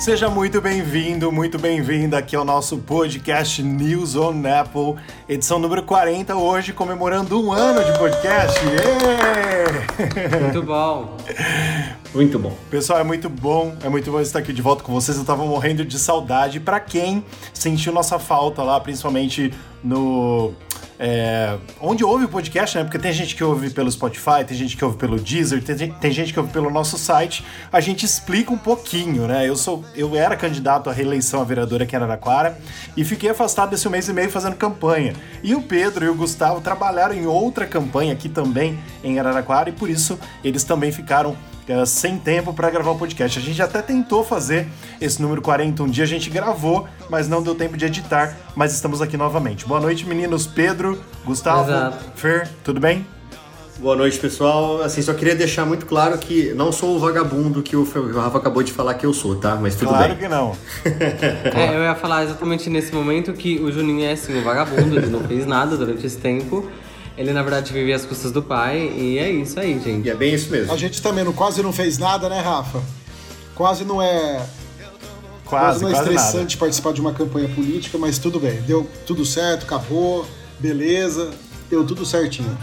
Seja muito bem-vindo, muito bem-vinda aqui ao nosso podcast News on Apple, edição número 40, hoje comemorando um ano de podcast. Yeah! Muito bom. Muito bom. Pessoal, é muito bom, é muito bom estar aqui de volta com vocês. Eu tava morrendo de saudade. Para quem sentiu nossa falta lá, principalmente no é, onde ouve o podcast, né? Porque tem gente que ouve pelo Spotify, tem gente que ouve pelo Deezer, tem, tem gente que ouve pelo nosso site. A gente explica um pouquinho, né? Eu sou, eu era candidato à reeleição a vereadora aqui em Araraquara e fiquei afastado desse mês e meio fazendo campanha. E o Pedro e o Gustavo trabalharam em outra campanha aqui também em Araraquara e por isso eles também ficaram sem tempo para gravar o podcast. A gente até tentou fazer esse número 40 um dia, a gente gravou, mas não deu tempo de editar, mas estamos aqui novamente. Boa noite, meninos. Pedro, Gustavo, Exato. Fer, tudo bem? Boa noite, pessoal. Assim, só queria deixar muito claro que não sou o vagabundo que o Rafa acabou de falar que eu sou, tá? Mas tudo claro bem. Claro que não. é, eu ia falar exatamente nesse momento que o Juninho é assim, o vagabundo, ele não fez nada durante esse tempo. Ele, na verdade, vivia às custas do pai, e é isso aí, gente. E é bem isso mesmo. A gente também não, quase não fez nada, né, Rafa? Quase não é. Quase, quase não é estressante nada. participar de uma campanha política, mas tudo bem. Deu tudo certo, acabou, beleza, deu tudo certinho.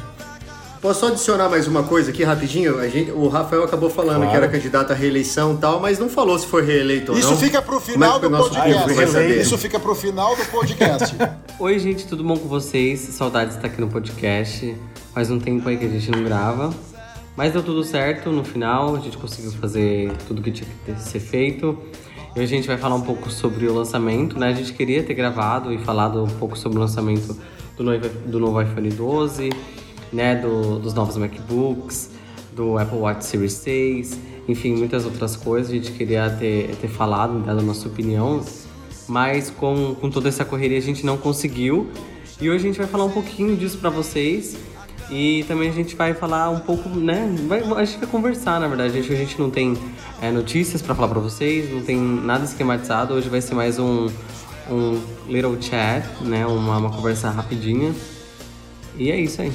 Posso só adicionar mais uma coisa aqui rapidinho? A gente, o Rafael acabou falando claro. que era candidato à reeleição e tal, mas não falou se foi reeleito ou Isso não. Isso fica pro final do podcast. Isso fica pro final do podcast. Oi, gente, tudo bom com vocês? Saudades de estar aqui no podcast. Faz um tempo aí que a gente não grava. Mas deu tudo certo no final, a gente conseguiu fazer tudo que tinha que ser feito. E a gente vai falar um pouco sobre o lançamento, né? A gente queria ter gravado e falado um pouco sobre o lançamento do novo, do novo iPhone 12 né, do, dos novos MacBooks, do Apple Watch Series 6, enfim, muitas outras coisas. A gente queria ter, ter falado, dado a nossa opinião, mas com, com toda essa correria a gente não conseguiu. E hoje a gente vai falar um pouquinho disso para vocês. E também a gente vai falar um pouco, né? Vai, a gente vai conversar, na verdade. Gente, a gente não tem é, notícias para falar para vocês, não tem nada esquematizado. Hoje vai ser mais um, um little chat, né? Uma, uma conversa rapidinha. E é isso aí.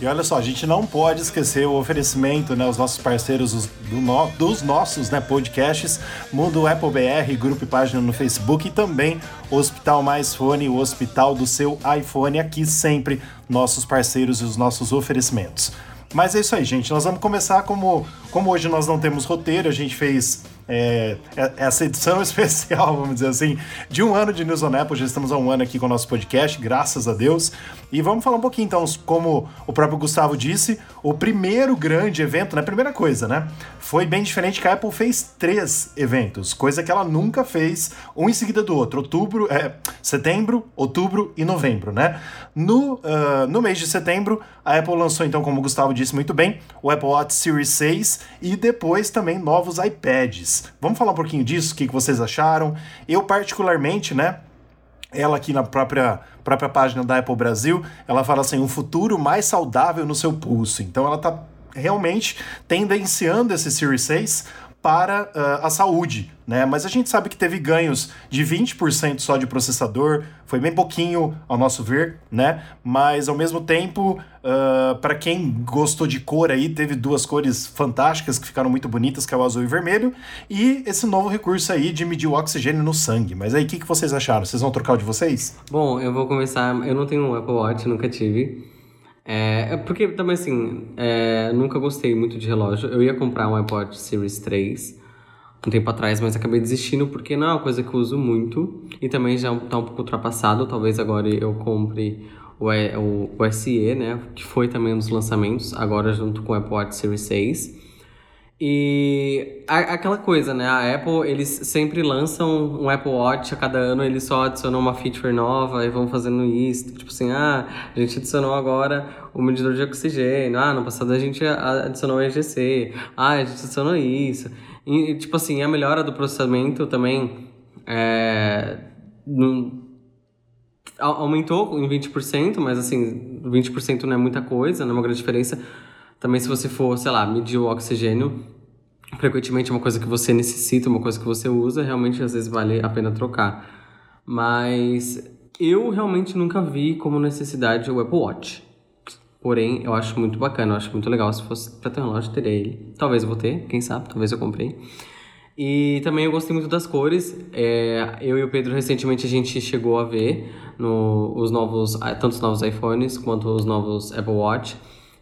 E olha só, a gente não pode esquecer o oferecimento, né, os nossos parceiros os, do no, dos nossos né, podcasts, Mundo Apple BR, grupo e página no Facebook e também Hospital Mais Fone, o hospital do seu iPhone, aqui sempre nossos parceiros e os nossos oferecimentos. Mas é isso aí, gente. Nós vamos começar como, como hoje nós não temos roteiro, a gente fez é, é, essa edição especial, vamos dizer assim, de um ano de News on Apple. Já estamos há um ano aqui com o nosso podcast, graças a Deus. E vamos falar um pouquinho, então, como o próprio Gustavo disse, o primeiro grande evento, né? Primeira coisa, né? Foi bem diferente que a Apple fez três eventos, coisa que ela nunca fez, um em seguida do outro. Outubro, é, setembro, outubro e novembro, né? No, uh, no mês de setembro, a Apple lançou, então, como o Gustavo disse muito bem, o Apple Watch Series 6 e depois também novos iPads. Vamos falar um pouquinho disso, o que, que vocês acharam? Eu, particularmente, né? Ela aqui na própria, própria página da Apple Brasil, ela fala assim, um futuro mais saudável no seu pulso. Então ela está realmente tendenciando esse Series 6 para uh, a saúde, né? Mas a gente sabe que teve ganhos de 20% só de processador, foi bem pouquinho ao nosso ver, né? Mas ao mesmo tempo, uh, para quem gostou de cor aí, teve duas cores fantásticas que ficaram muito bonitas, que é o azul e o vermelho, e esse novo recurso aí de medir o oxigênio no sangue. Mas aí, o que, que vocês acharam? Vocês vão trocar o de vocês? Bom, eu vou começar. Eu não tenho um Apple Watch, nunca tive. É, porque também assim, é, nunca gostei muito de relógio. Eu ia comprar um iPod Series 3 um tempo atrás, mas acabei desistindo porque não é uma coisa que eu uso muito e também já tá um pouco ultrapassado. Talvez agora eu compre o, o, o SE, né? Que foi também um dos lançamentos, agora junto com o Watch Series 6. E a, aquela coisa, né? A Apple, eles sempre lançam um Apple Watch a cada ano, eles só adicionam uma feature nova e vão fazendo isso. Tipo assim, ah, a gente adicionou agora o medidor de oxigênio. Ah, no passado a gente adicionou o EGC. Ah, a gente adicionou isso. E, tipo assim, a melhora do processamento também é, não, aumentou em 20%, mas assim, 20% não é muita coisa, não é uma grande diferença também se você for, sei lá, medir o oxigênio, frequentemente é uma coisa que você necessita, uma coisa que você usa, realmente às vezes vale a pena trocar. Mas eu realmente nunca vi como necessidade o Apple Watch. Porém, eu acho muito bacana, eu acho muito legal. Se fosse pra ter um relógio, teria ele. Talvez eu vou ter, quem sabe, talvez eu comprei. E também eu gostei muito das cores. É, eu e o Pedro recentemente a gente chegou a ver no, os novos, tanto os novos iPhones quanto os novos Apple Watch.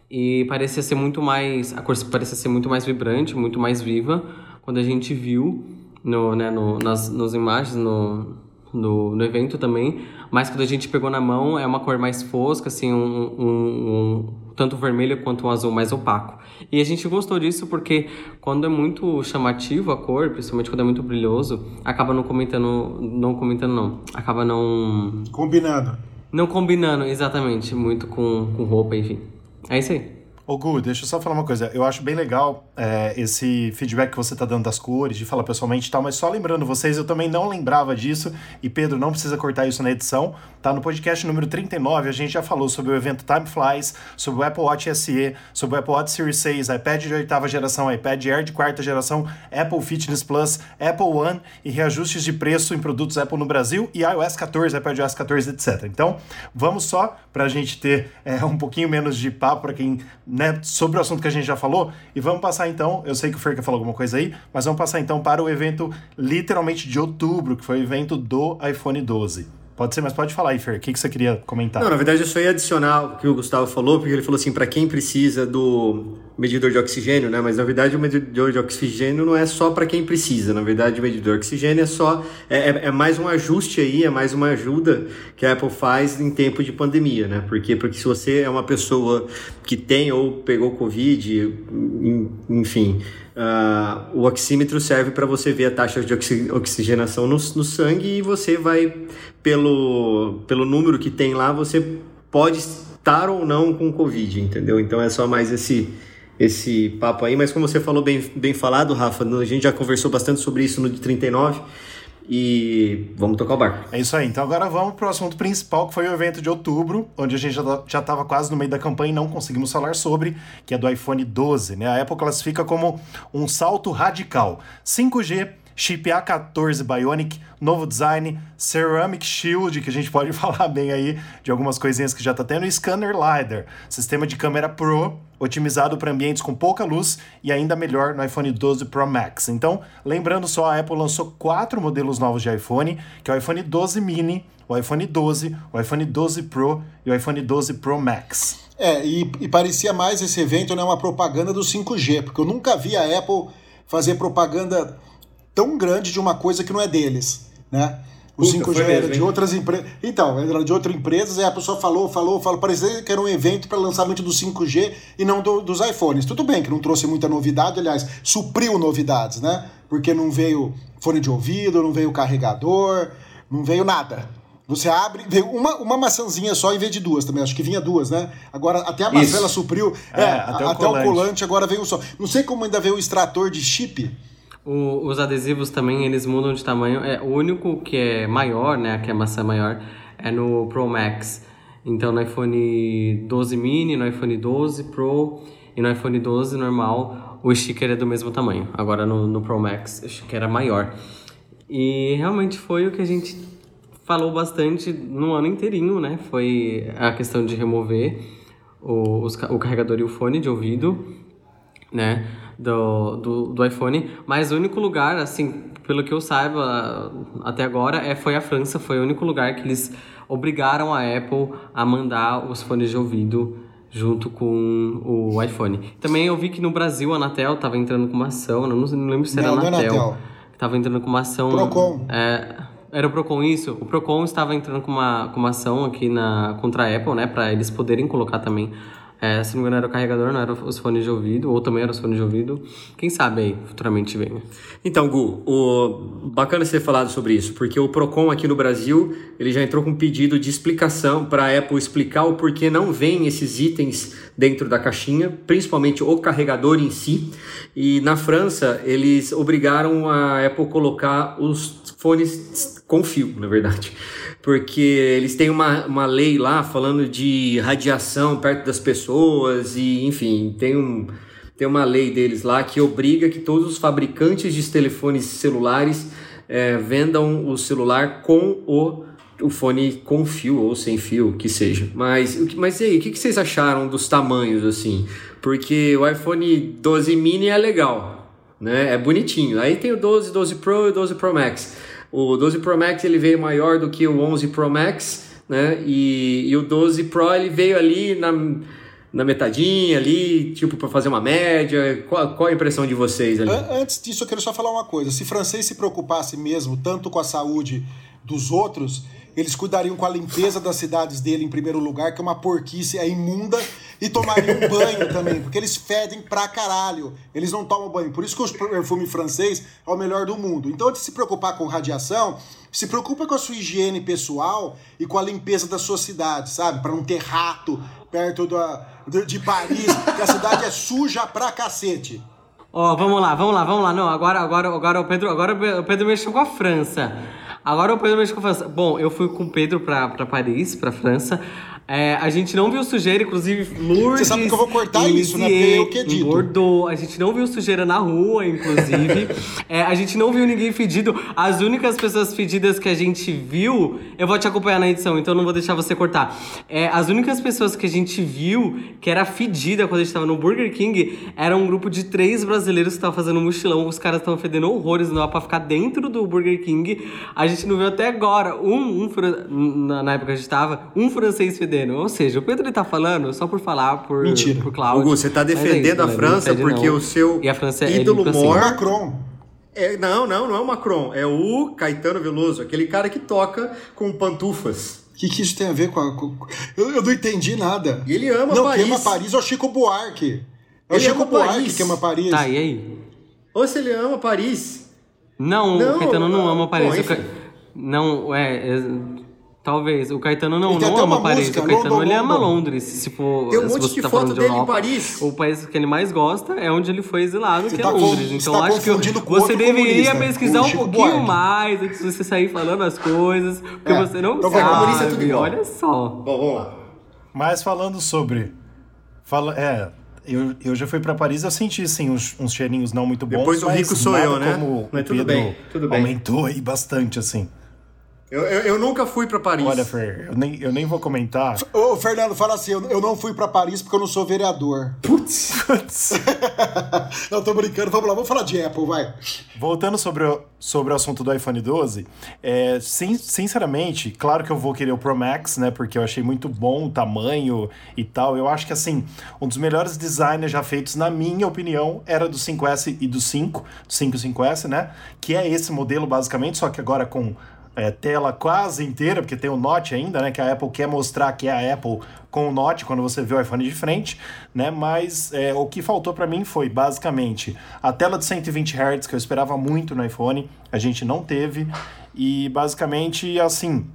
E parecia ser muito mais. A cor parecia ser muito mais vibrante, muito mais viva quando a gente viu no, né, no, nas, nas imagens, no, no, no evento também. Mas quando a gente pegou na mão, é uma cor mais fosca, assim, um, um, um tanto vermelho quanto um azul mais opaco. E a gente gostou disso porque quando é muito chamativo a cor, principalmente quando é muito brilhoso, acaba não comentando, não comentando não, acaba não combinando. Não combinando exatamente muito com, com roupa, enfim. É isso aí. Ô Gu, deixa eu só falar uma coisa. Eu acho bem legal é, esse feedback que você tá dando das cores, de falar pessoalmente e tal, mas só lembrando vocês, eu também não lembrava disso, e Pedro, não precisa cortar isso na edição, tá? No podcast número 39, a gente já falou sobre o evento Time Flies, sobre o Apple Watch SE, sobre o Apple Watch Series 6, iPad de oitava geração, iPad Air de quarta geração, Apple Fitness Plus, Apple One e reajustes de preço em produtos Apple no Brasil e iOS 14, iPadOS 14, etc. Então, vamos só pra gente ter é, um pouquinho menos de papo para quem né, sobre o assunto que a gente já falou. E vamos passar então, eu sei que o Fer quer falar alguma coisa aí, mas vamos passar então para o evento literalmente de outubro, que foi o evento do iPhone 12. Pode ser, mas pode falar aí, Fer. O que, que você queria comentar? Não, na verdade eu só ia adicionar o que o Gustavo falou, porque ele falou assim, para quem precisa do medidor de oxigênio, né? Mas na verdade o medidor de oxigênio não é só para quem precisa. Na verdade o medidor de oxigênio é só é, é, é, mais um ajuste aí, é mais uma ajuda que a Apple faz em tempo de pandemia, né? Porque porque se você é uma pessoa que tem ou pegou covid, enfim, Uh, o oxímetro serve para você ver a taxa de oxigenação no, no, sangue e você vai, pelo, pelo número que tem lá, você pode estar ou não com Covid, entendeu? Então é só mais esse, esse papo aí. Mas como você falou bem, bem falado, Rafa, a gente já conversou bastante sobre isso no de 39 e vamos tocar o barco. É isso aí. Então agora vamos para o assunto principal, que foi o evento de outubro, onde a gente já estava quase no meio da campanha e não conseguimos falar sobre, que é do iPhone 12. Né? A Apple classifica como um salto radical. 5G, chip A14 Bionic, novo design, Ceramic Shield, que a gente pode falar bem aí de algumas coisinhas que já está tendo, e Scanner LiDAR, sistema de câmera Pro, otimizado para ambientes com pouca luz e ainda melhor no iPhone 12 Pro Max. Então, lembrando só, a Apple lançou quatro modelos novos de iPhone, que é o iPhone 12 mini, o iPhone 12, o iPhone 12 Pro e o iPhone 12 Pro Max. É, e, e parecia mais esse evento né, uma propaganda do 5G, porque eu nunca vi a Apple fazer propaganda tão grande de uma coisa que não é deles, né? O 5G mesmo, era de outras empresas. Então, era de outras empresas, e a pessoa falou, falou, falou. Parecia que era um evento para lançamento do 5G e não do, dos iPhones. Tudo bem que não trouxe muita novidade, aliás, supriu novidades, né? Porque não veio fone de ouvido, não veio carregador, não veio nada. Você abre, veio uma, uma maçãzinha só em vez de duas também. Acho que vinha duas, né? Agora, até a maçã ela supriu. É, é até, o, até colante. o colante agora veio só. Não sei como ainda veio o extrator de chip o, os adesivos também, eles mudam de tamanho. É, o único que é maior, né, que é a maçã maior, é no Pro Max. Então no iPhone 12 mini, no iPhone 12 Pro e no iPhone 12 normal, o sticker é do mesmo tamanho. Agora no, no Pro Max, o sticker era maior. E realmente foi o que a gente falou bastante no ano inteirinho, né? Foi a questão de remover o, os, o carregador e o fone de ouvido, né? Do, do, do, iPhone, mas o único lugar, assim, pelo que eu saiba até agora, é, foi a França, foi o único lugar que eles obrigaram a Apple a mandar os fones de ouvido junto com o iPhone. Também eu vi que no Brasil a Anatel estava entrando com uma ação, não, não lembro se era a Anatel, Anatel. Estava entrando com uma ação... Procon. É, era o Procon isso? O Procon estava entrando com uma, com uma ação aqui na, contra a Apple, né? Para eles poderem colocar também é, se não me engano, era o carregador, não era os fones de ouvido, ou também era os fones de ouvido. Quem sabe aí, futuramente vem. Então, Gu, o... bacana você ter falado sobre isso, porque o Procon aqui no Brasil, ele já entrou com um pedido de explicação para a Apple explicar o porquê não vem esses itens dentro da caixinha, principalmente o carregador em si. E na França, eles obrigaram a Apple colocar os fones com fio, na verdade porque eles têm uma, uma lei lá falando de radiação perto das pessoas e, enfim, tem um tem uma lei deles lá que obriga que todos os fabricantes de telefones celulares é, vendam o celular com o, o fone com fio ou sem fio, que seja. Mas, mas e aí, o que, vocês acharam dos tamanhos assim? Porque o iPhone 12 mini é legal, né? É bonitinho. Aí tem o 12, 12 Pro e o 12 Pro Max. O 12 Pro Max ele veio maior do que o 11 Pro Max, né? E, e o 12 Pro ele veio ali na, na metadinha ali, tipo para fazer uma média. Qual, qual a impressão de vocês ali? Antes disso eu quero só falar uma coisa. Se francês se preocupasse mesmo tanto com a saúde dos outros, eles cuidariam com a limpeza das cidades dele em primeiro lugar, que é uma porquice, é imunda, e tomariam banho também, porque eles fedem pra caralho. Eles não tomam banho. Por isso que o perfume francês é o melhor do mundo. Então, antes de se preocupar com radiação, se preocupa com a sua higiene pessoal e com a limpeza da sua cidade, sabe? Para não ter rato perto da, de Paris, que a cidade é suja pra cacete. Ó, oh, vamos lá, vamos lá, vamos lá. Não, agora, agora, agora o Pedro, agora o Pedro mexeu com a França. Agora o Pedro mexeu com a França. Bom, eu fui com o Pedro pra, pra Paris, pra França. É, a gente não viu sujeira, inclusive Lourdes. Você sabe que eu vou cortar isso, né? Porque eu que dito. Bordeaux. A gente não viu sujeira na rua, inclusive. é, a gente não viu ninguém fedido. As únicas pessoas fedidas que a gente viu. Eu vou te acompanhar na edição, então não vou deixar você cortar. É, as únicas pessoas que a gente viu que era fedida quando a gente tava no Burger King era um grupo de três brasileiros que estavam fazendo um mochilão. Os caras estavam fedendo horrores, não dá pra ficar dentro do Burger King. A gente não viu até agora um, um na, na época que a gente tava, um francês fedendo defendendo. Ou seja, o Pedro ele tá falando só por falar por, Mentira. por Cláudio. Hugo, você tá é defendendo é isso, a França porque não. o seu e a França é ídolo assim, mor... Macron. É, não, não, não é o Macron. É o Caetano Veloso, aquele cara que toca com pantufas. O que, que isso tem a ver com a. Com... Eu, eu, não entendi nada. E ele ama não, Paris. Não, quem ama Paris é o Chico Buarque. É o Chico Buarque Paris. que ama Paris. Tá, e aí? Ou se ele ama Paris. Não, não o Caetano não ama Paris. Bom. Não, é, é Talvez. O Caetano não, não ama Paris. Música, o Caetano London, ele ama Londres. Se for, Tem um monte se você de tá foto de dele Europa, em Paris. O país que ele mais gosta é onde ele foi exilado, você que tá é Londres. então tá acho que você deveria pesquisar um pouquinho Buarque. mais antes de você sair falando as coisas. Porque é. você não então, sabe. Comunista é tudo igual. Olha só. Bom, vamos lá. Mas falando sobre. Fala, é, eu, eu já fui para Paris, eu senti sim uns, uns cheirinhos não muito bons. Depois o rico sou eu, né? Como mas tudo bem, tudo bem. Aumentou aí bastante, assim. Eu, eu, eu, nunca fui para Paris. Olha, Fer, eu nem, eu nem vou comentar. Ô, Fernando, fala assim: eu, eu não fui para Paris porque eu não sou vereador. Putz. Putz. não, tô brincando. Vamos lá, vamos falar de Apple, vai. Voltando sobre o, sobre o assunto do iPhone 12, é, sim, sinceramente, claro que eu vou querer o Pro Max, né? Porque eu achei muito bom o tamanho e tal. Eu acho que, assim, um dos melhores designers já feitos, na minha opinião, era do 5S e do 5, do 5 e 5S, né? Que é esse modelo, basicamente, só que agora com é, tela quase inteira, porque tem o Note ainda, né? Que a Apple quer mostrar que é a Apple com o Note quando você vê o iPhone de frente, né? Mas é, o que faltou para mim foi basicamente a tela de 120 Hz que eu esperava muito no iPhone, a gente não teve e basicamente assim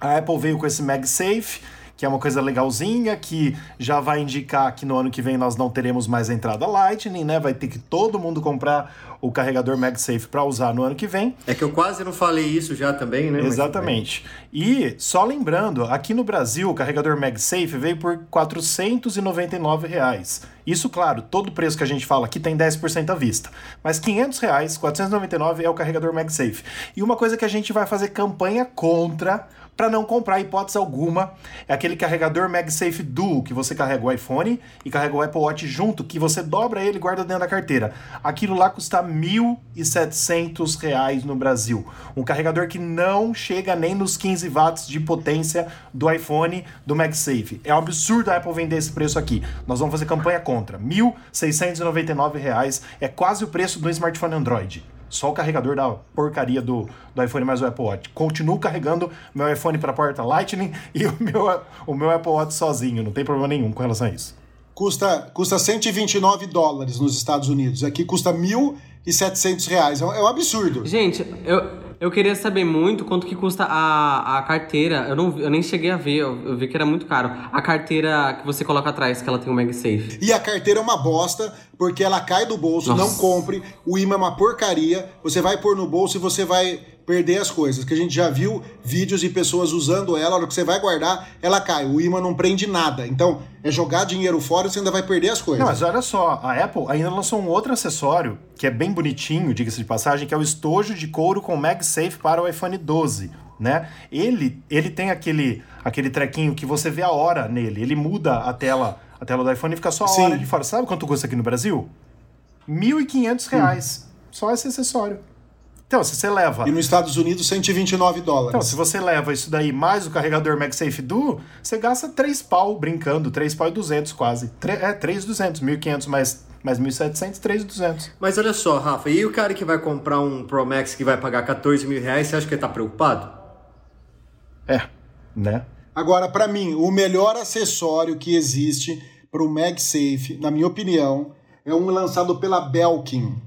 a Apple veio com esse MagSafe que é uma coisa legalzinha, que já vai indicar que no ano que vem nós não teremos mais entrada Lightning, né? Vai ter que todo mundo comprar o carregador MagSafe para usar no ano que vem. É que eu quase não falei isso já também, né? Exatamente. E só lembrando, aqui no Brasil o carregador MagSafe veio por 499 reais. Isso, claro, todo preço que a gente fala aqui tem 10% à vista. Mas 500 reais, 499 é o carregador MagSafe. E uma coisa que a gente vai fazer campanha contra para não comprar hipótese alguma. É aquele carregador MagSafe Duo que você carrega o iPhone e carrega o Apple Watch junto, que você dobra ele e guarda dentro da carteira. Aquilo lá custa R$ 1.700 no Brasil. Um carregador que não chega nem nos 15 watts de potência do iPhone do MagSafe. É um absurdo a Apple vender esse preço aqui. Nós vamos fazer campanha contra. R$ 1.699 é quase o preço do smartphone Android. Só o carregador da porcaria do, do iPhone mais o Apple Watch. Continuo carregando meu iPhone para a porta Lightning e o meu, o meu Apple Watch sozinho. Não tem problema nenhum com relação a isso. Custa, custa 129 dólares nos Estados Unidos. Aqui custa 1.700 reais. É um, é um absurdo. Gente, eu, eu queria saber muito quanto que custa a, a carteira. Eu, não, eu nem cheguei a ver, eu, eu vi que era muito caro. A carteira que você coloca atrás, que ela tem o um MagSafe. E a carteira é uma bosta, porque ela cai do bolso, Nossa. não compre. O imã é uma porcaria. Você vai pôr no bolso e você vai perder as coisas. Que a gente já viu vídeos e pessoas usando ela, a hora que você vai guardar, ela cai. O imã não prende nada. Então, é jogar dinheiro fora e você ainda vai perder as coisas. Não, mas olha só, a Apple ainda lançou um outro acessório que é bem bonitinho, diga-se de passagem, que é o estojo de couro com MagSafe para o iPhone 12. Né? Ele, ele tem aquele, aquele trequinho que você vê a hora nele. Ele muda a tela, a tela do iPhone e fica só a Sim. hora de fora. Sabe quanto custa aqui no Brasil? R$ 1.500. Hum. Só esse acessório. Então, se você leva. E nos Estados Unidos, 129 dólares. Então, se você leva isso daí mais o carregador MagSafe Duo, você gasta 3 pau brincando, 3 pau e 200 quase. 3, é, 3,200, 1.500 mais, mais 1.700, 3,200. Mas olha só, Rafa, e o cara que vai comprar um Pro Max que vai pagar 14 mil reais, você acha que ele tá preocupado? É, né? Agora, para mim, o melhor acessório que existe para o MagSafe, na minha opinião, é um lançado pela Belkin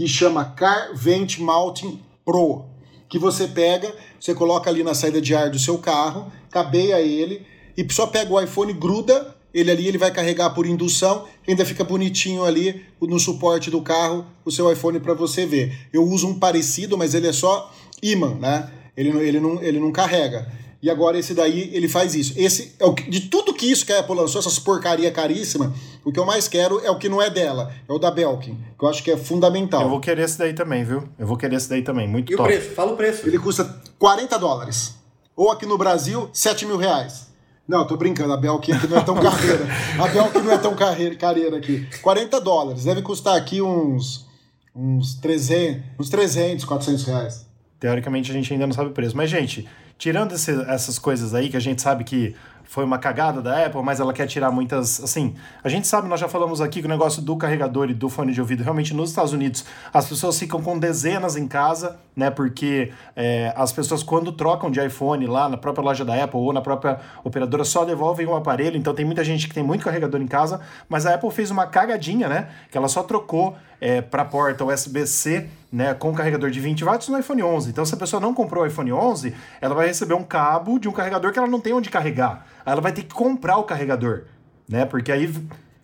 que chama Car Vent Mounting Pro, que você pega, você coloca ali na saída de ar do seu carro, cabeia ele e só pega o iPhone, gruda ele ali, ele vai carregar por indução, ainda fica bonitinho ali no suporte do carro o seu iPhone para você ver. Eu uso um parecido, mas ele é só imã, né? Ele, ele, não, ele não carrega. E agora esse daí, ele faz isso. Esse é o de tudo que isso que a Apple lançou, essas porcaria caríssima, o que eu mais quero é o que não é dela, é o da Belkin, que eu acho que é fundamental. Eu vou querer esse daí também, viu? Eu vou querer esse daí também, muito e top. E o preço? Fala o preço. Ele custa 40 dólares. Ou aqui no Brasil, 7 mil reais. Não, tô brincando, a Belkin aqui não é tão carreira. A Belkin não é tão carreira, carreira aqui. 40 dólares, deve custar aqui uns, uns 300, uns 300, 400 reais. Teoricamente a gente ainda não sabe o preço. Mas, gente, tirando esse, essas coisas aí que a gente sabe que foi uma cagada da Apple, mas ela quer tirar muitas. Assim, a gente sabe, nós já falamos aqui que o negócio do carregador e do fone de ouvido, realmente nos Estados Unidos, as pessoas ficam com dezenas em casa, né? Porque é, as pessoas, quando trocam de iPhone lá na própria loja da Apple ou na própria operadora, só devolvem o aparelho. Então tem muita gente que tem muito carregador em casa, mas a Apple fez uma cagadinha, né? Que ela só trocou é, para a porta USB-C né, com carregador de 20 watts no iPhone 11. Então, se a pessoa não comprou o iPhone 11, ela vai receber um cabo de um carregador que ela não tem onde carregar. Aí ela vai ter que comprar o carregador, né? Porque aí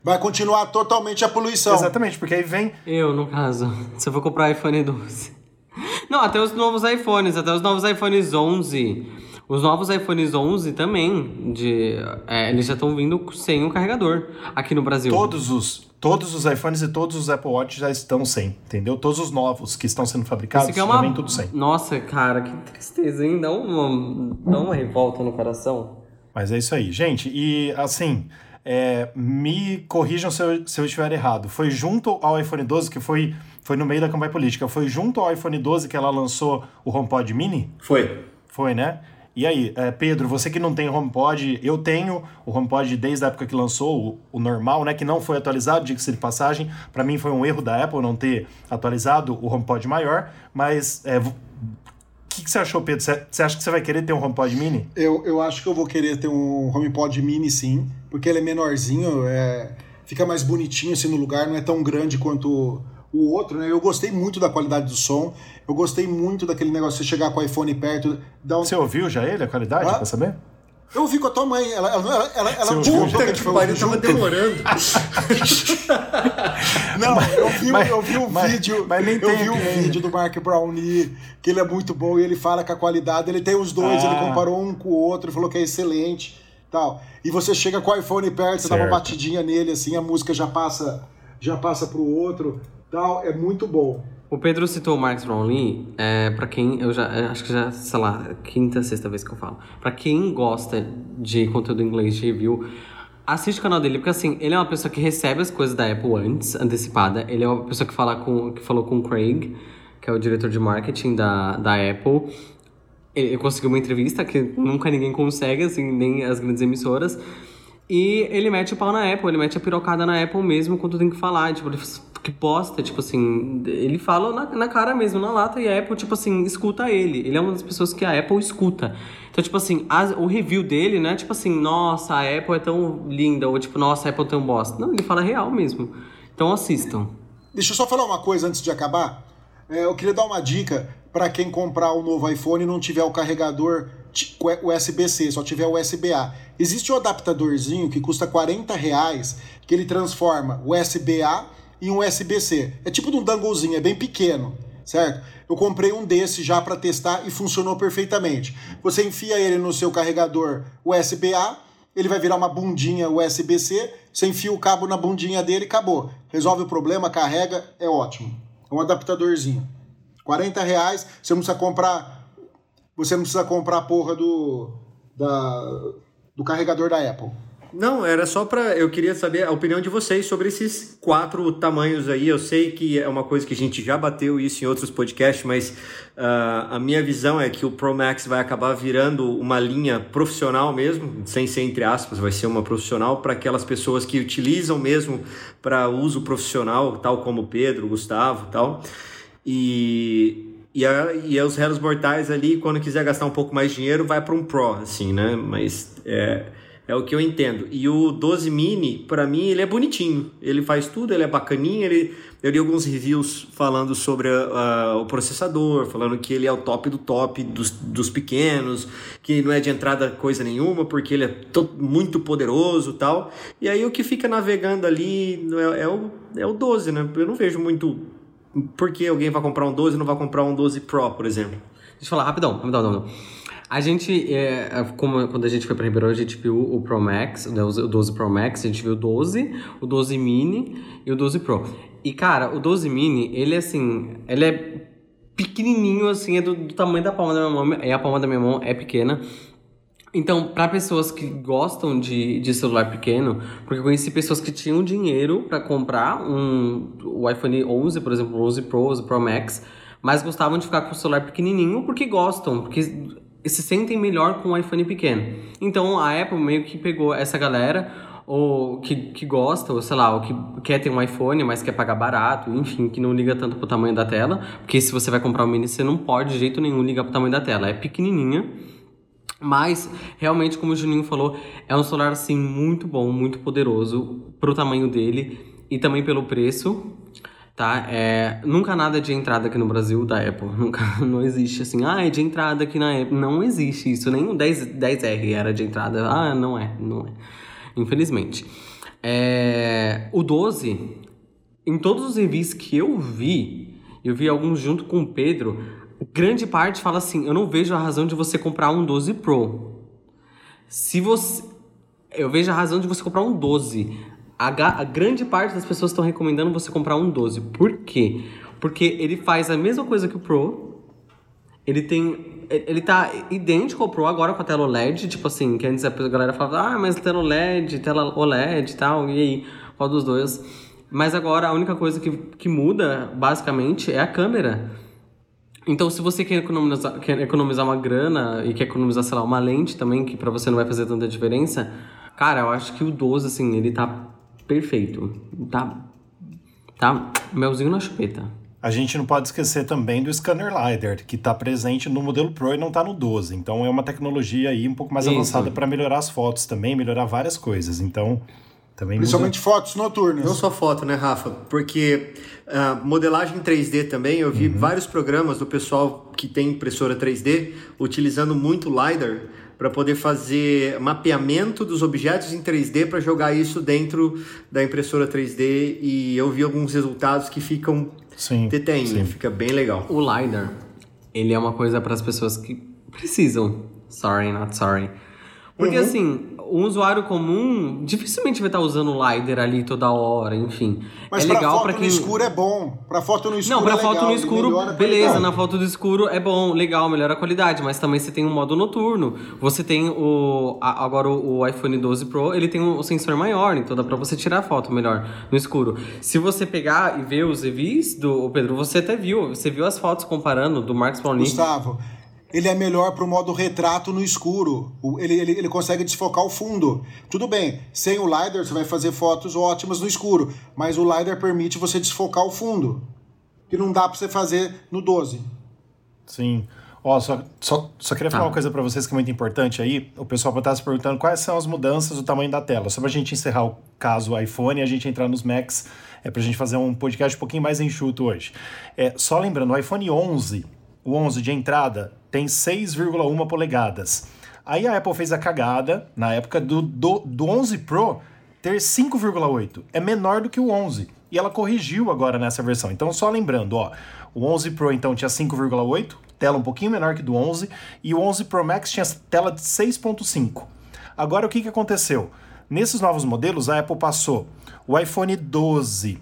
vai continuar totalmente a poluição. Exatamente, porque aí vem eu, no caso, se eu for comprar iPhone 12. Não, até os novos iPhones, até os novos iPhones 11. Os novos iPhones 11 também, de, é, eles já estão vindo sem o carregador aqui no Brasil. Todos os, todos os iPhones e todos os Apple Watch já estão sem, entendeu? Todos os novos que estão sendo fabricados é uma... já vem tudo sem. Nossa, cara, que tristeza, hein? Dá uma, dá uma revolta no coração. Mas é isso aí. Gente, e assim, é, me corrijam se eu, se eu estiver errado. Foi junto ao iPhone 12, que foi, foi no meio da campanha política, foi junto ao iPhone 12 que ela lançou o HomePod Mini? Foi. Foi, né? E aí, é, Pedro, você que não tem HomePod, eu tenho o HomePod desde a época que lançou, o, normal, né, que não foi atualizado, diga-se de passagem. Para mim foi um erro da Apple não ter atualizado o HomePod maior, mas é, o que, que, você achou, Pedro? Você acha que você vai querer ter um HomePod Mini? Eu, eu acho que eu vou querer ter um HomePod Mini, sim, porque ele é menorzinho, é, fica mais bonitinho assim no lugar, não é tão grande quanto o outro, né? Eu gostei muito da qualidade do som. Eu gostei muito daquele negócio de você chegar com o iPhone perto. Dar um... Você ouviu já ele, a qualidade, ah? pra saber? Eu ouvi com a tua mãe, ela, ela, ela, ela, ela puta que pariu, tava demorando. não, eu vi, mas, eu vi um mas, vídeo, mas nem eu vi um vídeo do Mark Brownlee, que ele é muito bom e ele fala que a qualidade, ele tem os dois, ah. ele comparou um com o outro, falou que é excelente, tal. E você chega com o iPhone perto, você certo. dá uma batidinha nele assim, a música já passa, já passa pro outro tal, é muito bom. O Pedro citou o Marcus Brownlee, é, para quem eu já acho que já, sei lá, quinta, sexta vez que eu falo. Para quem gosta de conteúdo inglês de review, assiste o canal dele, porque assim, ele é uma pessoa que recebe as coisas da Apple antes, antecipada. Ele é uma pessoa que, fala com, que falou com o Craig, que é o diretor de marketing da, da Apple. Ele conseguiu uma entrevista que nunca ninguém consegue, assim, nem as grandes emissoras. E ele mete o pau na Apple, ele mete a pirocada na Apple mesmo quando tem que falar. Tipo, ele que posta, tipo assim, ele fala na, na cara mesmo, na lata, e a Apple, tipo assim, escuta ele. Ele é uma das pessoas que a Apple escuta. Então, tipo assim, as, o review dele não é tipo assim, nossa, a Apple é tão linda, ou tipo, nossa, a Apple é tão bosta. Não, ele fala real mesmo. Então assistam. Deixa eu só falar uma coisa antes de acabar. É, eu queria dar uma dica para quem comprar o novo iPhone e não tiver o carregador USB-C, só tiver USB-A. Existe um adaptadorzinho que custa 40 reais, que ele transforma USB-A e um USB-C. É tipo de um danglezinho, é bem pequeno, certo? Eu comprei um desse já para testar e funcionou perfeitamente. Você enfia ele no seu carregador USB-A, ele vai virar uma bundinha USB-C, você enfia o cabo na bundinha dele e acabou. Resolve o problema, carrega, é ótimo. É um adaptadorzinho. 40 reais, você não precisa comprar. Você não precisa comprar a porra do. Da, do carregador da Apple. Não, era só para eu queria saber a opinião de vocês sobre esses quatro tamanhos aí. Eu sei que é uma coisa que a gente já bateu isso em outros podcasts, mas uh, a minha visão é que o Pro Max vai acabar virando uma linha profissional mesmo, sem ser entre aspas, vai ser uma profissional para aquelas pessoas que utilizam mesmo para uso profissional, tal como Pedro, Gustavo, tal. E e, a, e os réus mortais ali, quando quiser gastar um pouco mais de dinheiro, vai para um Pro, assim, né? Mas é, é o que eu entendo. E o 12 Mini, para mim, ele é bonitinho. Ele faz tudo, ele é bacaninho. Ele, eu li alguns reviews falando sobre o processador, falando que ele é o top do top dos, dos pequenos, que não é de entrada coisa nenhuma, porque ele é muito poderoso tal. E aí o que fica navegando ali é, é, o, é o 12, né? Eu não vejo muito por que alguém vai comprar um 12 e não vai comprar um 12 Pro, por exemplo. Deixa eu falar rapidão, rapidão, rapidão. A gente, é, é, como quando a gente foi para Ribeirão, a gente viu o Pro Max, né, o 12 Pro Max, a gente viu o 12, o 12 Mini e o 12 Pro. E cara, o 12 Mini, ele é assim, ele é pequenininho assim, é do, do tamanho da palma da minha mão, e a palma da minha mão é pequena. Então, para pessoas que gostam de, de celular pequeno, porque eu conheci pessoas que tinham dinheiro para comprar um o iPhone 11, por exemplo, o 11 Pro, o Pro Max, mas gostavam de ficar com o celular pequenininho porque gostam, porque se sentem melhor com o iPhone pequeno. Então a Apple meio que pegou essa galera ou que, que gosta, ou sei lá, ou que quer ter um iPhone, mas quer pagar barato, enfim, que não liga tanto pro tamanho da tela, porque se você vai comprar um mini, você não pode de jeito nenhum ligar pro tamanho da tela, é pequenininha. Mas, realmente, como o Juninho falou, é um celular, assim, muito bom, muito poderoso pro tamanho dele e também pelo preço tá? É, nunca nada de entrada aqui no Brasil da Apple. Nunca, não existe assim, ah, é de entrada aqui na Apple. Não existe isso. Nem o 10, 10R era de entrada. Ah, não é, não é. Infelizmente. É, o 12, em todos os reviews que eu vi, eu vi alguns junto com o Pedro, grande parte fala assim: eu não vejo a razão de você comprar um 12 Pro. Se você. Eu vejo a razão de você comprar um 12 a, a grande parte das pessoas estão recomendando você comprar um 12. Por quê? Porque ele faz a mesma coisa que o Pro. Ele tem. Ele tá idêntico ao Pro agora com a tela OLED. Tipo assim, que antes a galera falava, ah, mas tela OLED, tela OLED e tal. E aí, qual dos dois? Mas agora a única coisa que, que muda, basicamente, é a câmera. Então, se você quer economizar, quer economizar uma grana e quer economizar, sei lá, uma lente também, que para você não vai fazer tanta diferença, cara, eu acho que o 12, assim, ele tá perfeito. Tá, tá melzinho na chupeta. A gente não pode esquecer também do scanner LiDAR, que está presente no modelo Pro e não está no 12. Então é uma tecnologia aí um pouco mais Isso. avançada para melhorar as fotos também, melhorar várias coisas. Então, também Principalmente muda... fotos noturnas. Não só foto, né, Rafa? Porque uh, modelagem 3D também, eu vi uhum. vários programas do pessoal que tem impressora 3D utilizando muito LiDAR para poder fazer mapeamento dos objetos em 3D para jogar isso dentro da impressora 3D e eu vi alguns resultados que ficam sim, sim. fica bem legal. O LiDAR, ele é uma coisa para as pessoas que precisam. Sorry, not sorry. Porque uhum. assim, um usuário comum dificilmente vai estar usando o LiDAR ali toda hora, enfim. Mas é legal para quem no escuro é bom. Para foto no escuro Não, para é foto legal, no escuro, beleza, na foto do escuro é bom, legal, melhora a qualidade, mas também você tem um modo noturno. Você tem o agora o iPhone 12 Pro, ele tem um sensor maior, então dá para você tirar foto melhor no escuro. Se você pegar e ver os reviews do Pedro, você até viu, você viu as fotos comparando do Marcos Paulini. Gustavo, ele é melhor para o modo retrato no escuro. Ele, ele, ele consegue desfocar o fundo. Tudo bem, sem o LiDAR você vai fazer fotos ótimas no escuro, mas o LiDAR permite você desfocar o fundo, que não dá para você fazer no 12. Sim. Ó, só, só, só queria falar ah. uma coisa para vocês que é muito importante aí. O pessoal pode estar se perguntando quais são as mudanças do tamanho da tela. Só para a gente encerrar o caso iPhone e a gente entrar nos Macs, é para a gente fazer um podcast um pouquinho mais enxuto hoje. É, só lembrando, o iPhone 11, o 11 de entrada, tem 6,1 polegadas. Aí a Apple fez a cagada, na época do, do, do 11 Pro, ter 5,8. É menor do que o 11. E ela corrigiu agora nessa versão. Então, só lembrando, ó, o 11 Pro então tinha 5,8, tela um pouquinho menor que do 11, e o 11 Pro Max tinha tela de 6,5. Agora, o que, que aconteceu? Nesses novos modelos, a Apple passou o iPhone 12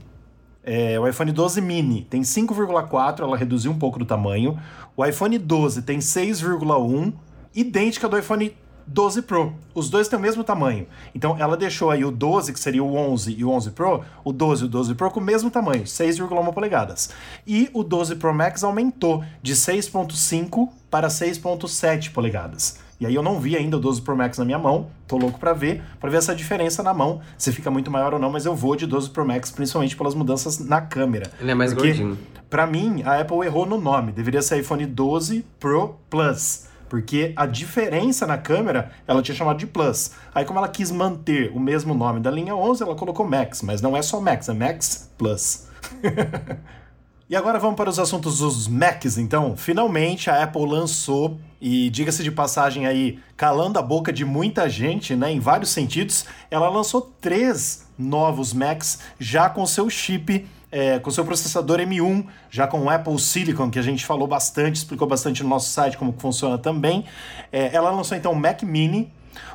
é, o iPhone 12 mini tem 5,4, ela reduziu um pouco do tamanho. O iPhone 12 tem 6,1, idêntica do iPhone 12 Pro. Os dois têm o mesmo tamanho. Então ela deixou aí o 12, que seria o 11 e o 11 Pro, o 12 e o 12 Pro com o mesmo tamanho, 6,1 polegadas. E o 12 Pro Max aumentou de 6.5 para 6.7 polegadas. E aí eu não vi ainda o 12 Pro Max na minha mão, tô louco para ver, para ver essa diferença na mão, se fica muito maior ou não, mas eu vou de 12 Pro Max principalmente pelas mudanças na câmera. Ele é mais porque, gordinho. Para mim, a Apple errou no nome, deveria ser iPhone 12 Pro Plus porque a diferença na câmera ela tinha chamado de Plus. Aí, como ela quis manter o mesmo nome da linha 11, ela colocou Max, mas não é só Max, é Max Plus. e agora vamos para os assuntos dos Macs, então. Finalmente a Apple lançou, e diga-se de passagem aí, calando a boca de muita gente, né, em vários sentidos, ela lançou três novos Macs já com seu chip é, com seu processador M1, já com o Apple Silicon, que a gente falou bastante, explicou bastante no nosso site como funciona também. É, ela lançou então o Mac Mini,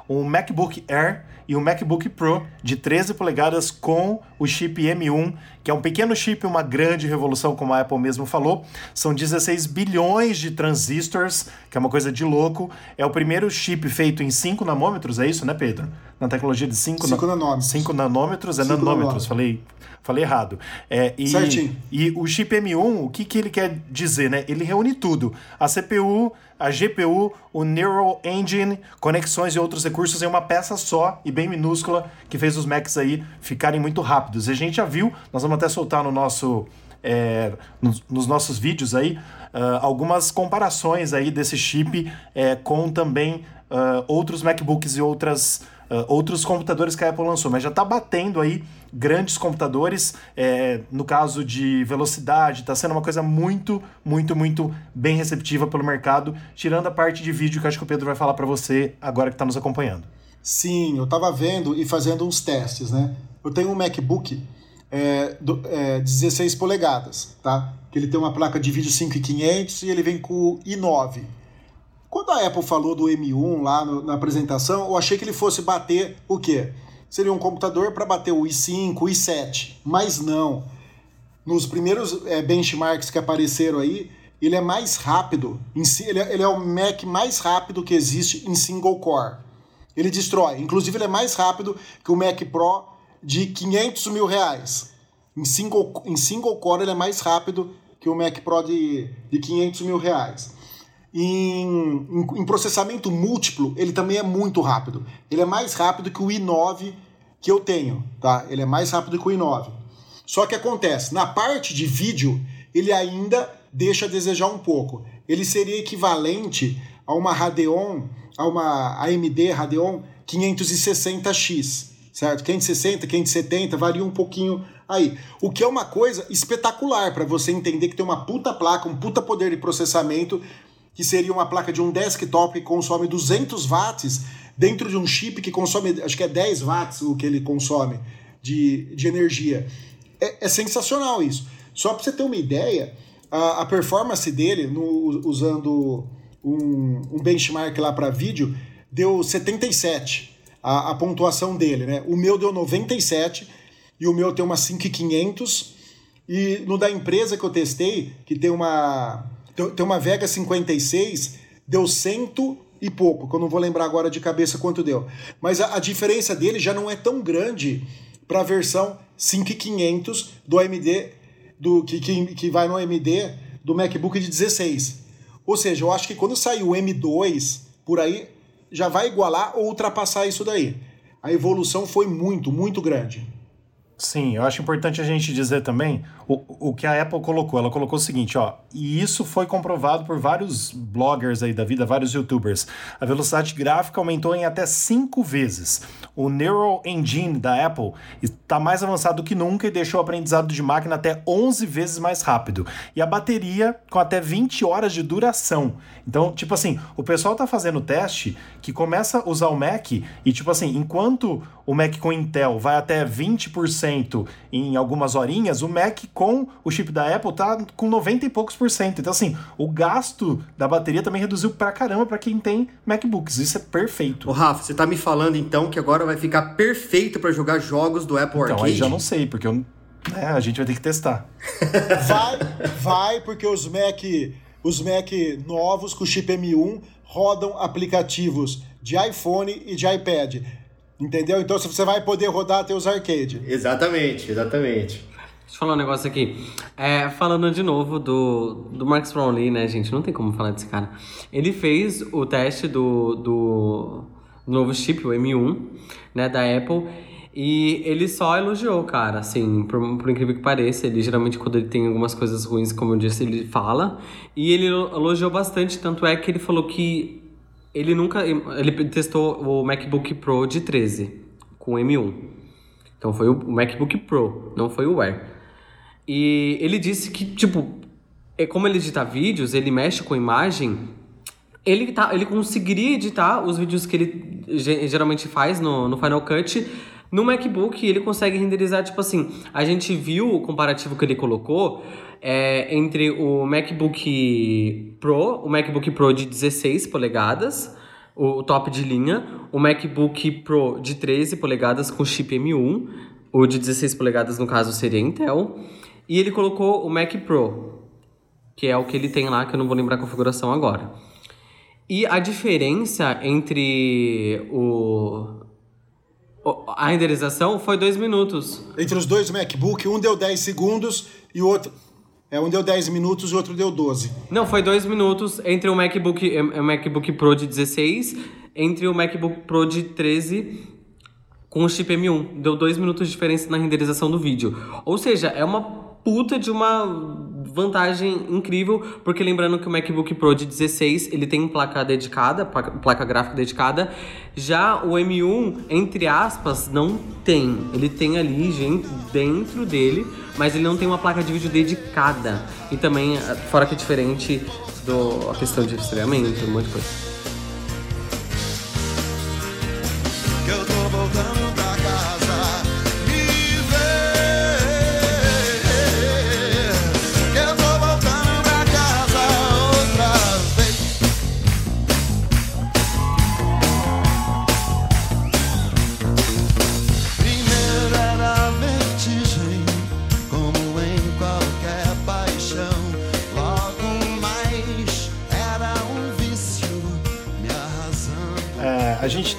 um MacBook Air e um MacBook Pro de 13 polegadas com o chip M1, que é um pequeno chip, uma grande revolução, como a Apple mesmo falou. São 16 bilhões de transistores, que é uma coisa de louco. É o primeiro chip feito em 5 nanômetros, é isso, né, Pedro? Na tecnologia de 5 nanômetros. 5 nanômetros, é nanômetros, nanômetros, falei Falei errado. É, e, Certinho. E o chip M1, o que, que ele quer dizer, né? Ele reúne tudo. A CPU, a GPU, o Neural Engine, conexões e outros recursos em uma peça só e bem minúscula que fez os Macs aí ficarem muito rápidos. E a gente já viu, nós vamos até soltar no nosso... É, nos, nos, nossos vídeos aí, uh, algumas comparações aí desse chip é, com também uh, outros MacBooks e outras uh, outros computadores que a Apple lançou, mas já está batendo aí grandes computadores. É, no caso de velocidade, está sendo uma coisa muito, muito, muito bem receptiva pelo mercado, tirando a parte de vídeo que acho que o Pedro vai falar para você agora que está nos acompanhando. Sim, eu estava vendo e fazendo uns testes, né? Eu tenho um MacBook é, do, é, 16 polegadas, tá? Que ele tem uma placa de vídeo 5500 e ele vem com o i9, quando a Apple falou do M1 lá no, na apresentação, eu achei que ele fosse bater o quê? Seria um computador para bater o i5, o i7, mas não. Nos primeiros é, benchmarks que apareceram aí, ele é mais rápido, ele é, ele é o Mac mais rápido que existe em single core. Ele destrói, inclusive ele é mais rápido que o Mac Pro de 500 mil reais. Em single, em single core ele é mais rápido que o Mac Pro de, de 500 mil reais. Em, em, em, processamento múltiplo, ele também é muito rápido. Ele é mais rápido que o i9 que eu tenho, tá? Ele é mais rápido que o i9. Só que acontece, na parte de vídeo, ele ainda deixa a desejar um pouco. Ele seria equivalente a uma Radeon, a uma AMD Radeon 560X, certo? 560, 570, varia um pouquinho aí. O que é uma coisa espetacular para você entender que tem uma puta placa, um puta poder de processamento que seria uma placa de um desktop que consome 200 watts dentro de um chip que consome, acho que é 10 watts o que ele consome de, de energia. É, é sensacional isso. Só para você ter uma ideia, a, a performance dele, no, usando um, um benchmark lá para vídeo, deu 77 a, a pontuação dele, né? O meu deu 97 e o meu tem uma 5500 e no da empresa que eu testei, que tem uma tem uma Vega 56, deu cento e pouco, que eu não vou lembrar agora de cabeça quanto deu. Mas a, a diferença dele já não é tão grande para a versão 5500 do AMD, do, que, que, que vai no AMD do MacBook de 16. Ou seja, eu acho que quando sair o M2 por aí, já vai igualar ou ultrapassar isso daí. A evolução foi muito, muito grande. Sim, eu acho importante a gente dizer também o, o que a Apple colocou. Ela colocou o seguinte, ó, e isso foi comprovado por vários bloggers aí da vida, vários youtubers. A velocidade gráfica aumentou em até cinco vezes. O Neural Engine da Apple está mais avançado do que nunca e deixou o aprendizado de máquina até 11 vezes mais rápido. E a bateria com até 20 horas de duração. Então, tipo assim, o pessoal tá fazendo teste que começa a usar o Mac e, tipo assim, enquanto o Mac com Intel vai até 20% em algumas horinhas, o Mac com o chip da Apple tá com 90 e poucos por cento. Então, assim, o gasto da bateria também reduziu pra caramba para quem tem MacBooks. Isso é perfeito. Ô, Rafa, você tá me falando então que agora vai ficar perfeito para jogar jogos do Apple então, Arcade? Aí já não sei, porque eu, é, a gente vai ter que testar. Vai, vai, porque os Mac os Mac novos com chip M1 rodam aplicativos de iPhone e de iPad. Entendeu? Então você vai poder rodar até os arcade. Exatamente, exatamente. Deixa eu falar um negócio aqui. É, falando de novo do, do Max Brownlee, né, gente? Não tem como falar desse cara. Ele fez o teste do, do novo chip, o M1, né, da Apple. E ele só elogiou, cara, assim, por, por, incrível que pareça. Ele geralmente, quando ele tem algumas coisas ruins, como eu disse, ele fala. E ele elogiou bastante, tanto é que ele falou que ele nunca. Ele testou o MacBook Pro de 13 com M1. Então foi o MacBook Pro, não foi o Air. E ele disse que, tipo, é como ele edita vídeos, ele mexe com imagem, ele, tá, ele conseguiria editar os vídeos que ele geralmente faz no, no Final Cut no MacBook ele consegue renderizar, tipo assim, a gente viu o comparativo que ele colocou é, entre o MacBook Pro, o MacBook Pro de 16 polegadas, o top de linha, o MacBook Pro de 13 polegadas com chip M1, o de 16 polegadas no caso seria Intel, e ele colocou o Mac Pro, que é o que ele tem lá, que eu não vou lembrar a configuração agora. E a diferença entre o. A renderização foi dois minutos. Entre os dois MacBook, um deu 10 segundos e o outro. É, um deu 10 minutos e o outro deu 12. Não, foi dois minutos entre o MacBook, o MacBook Pro de 16, entre o MacBook Pro de 13 com o chip M1. Deu dois minutos de diferença na renderização do vídeo. Ou seja, é uma puta de uma vantagem incrível, porque lembrando que o MacBook Pro de 16, ele tem placa dedicada, placa gráfica dedicada, já o M1, entre aspas, não tem. Ele tem ali gente dentro dele, mas ele não tem uma placa de vídeo dedicada. E também, fora que é diferente do a questão de resfriamento, um monte de coisa.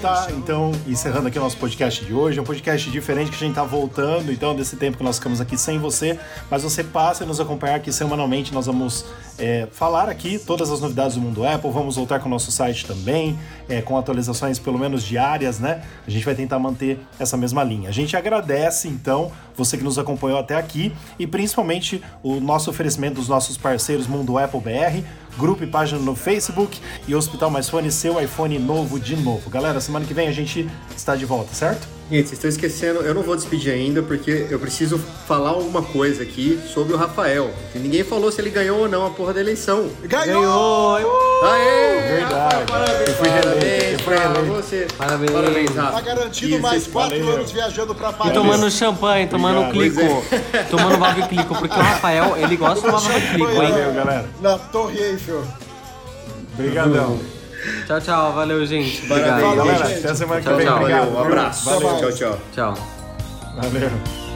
Está, então, encerrando aqui o nosso podcast de hoje. É um podcast diferente que a gente está voltando, então, desse tempo que nós ficamos aqui sem você. Mas você passa a nos acompanhar aqui semanalmente. Nós vamos é, falar aqui todas as novidades do mundo Apple. Vamos voltar com o nosso site também, é, com atualizações pelo menos diárias, né? A gente vai tentar manter essa mesma linha. A gente agradece, então, você que nos acompanhou até aqui e principalmente o nosso oferecimento dos nossos parceiros Mundo Apple BR grupo e página no Facebook e Hospital Mais Fone, seu iPhone novo de novo. Galera, semana que vem a gente está de volta, certo? Gente, vocês estão esquecendo, eu não vou despedir ainda porque eu preciso falar alguma coisa aqui sobre o Rafael. Ninguém falou se ele ganhou ou não a porra da eleição. Ganhou! ganhou! Aê! Verdade. Parabéns, eu fui parabéns, eu fui parabéns. você. Parabéns. Parabéns, Rafa. Tá garantido Isso, mais quatro valeu. anos viajando pra Paris. E tomando champanhe, tomando Obrigado. clico. É. Tomando Valve Clico, porque o Rafael, ele gosta de Valve Clico, hein? Valeu, galera. Na Torre Eiffel. Obrigadão. Tchau, tchau. Valeu, gente. Obrigado. Valeu, galera. Até semana que vem. Obrigado. Um abraço. Valeu. Tchau, tchau. Tchau. Valeu.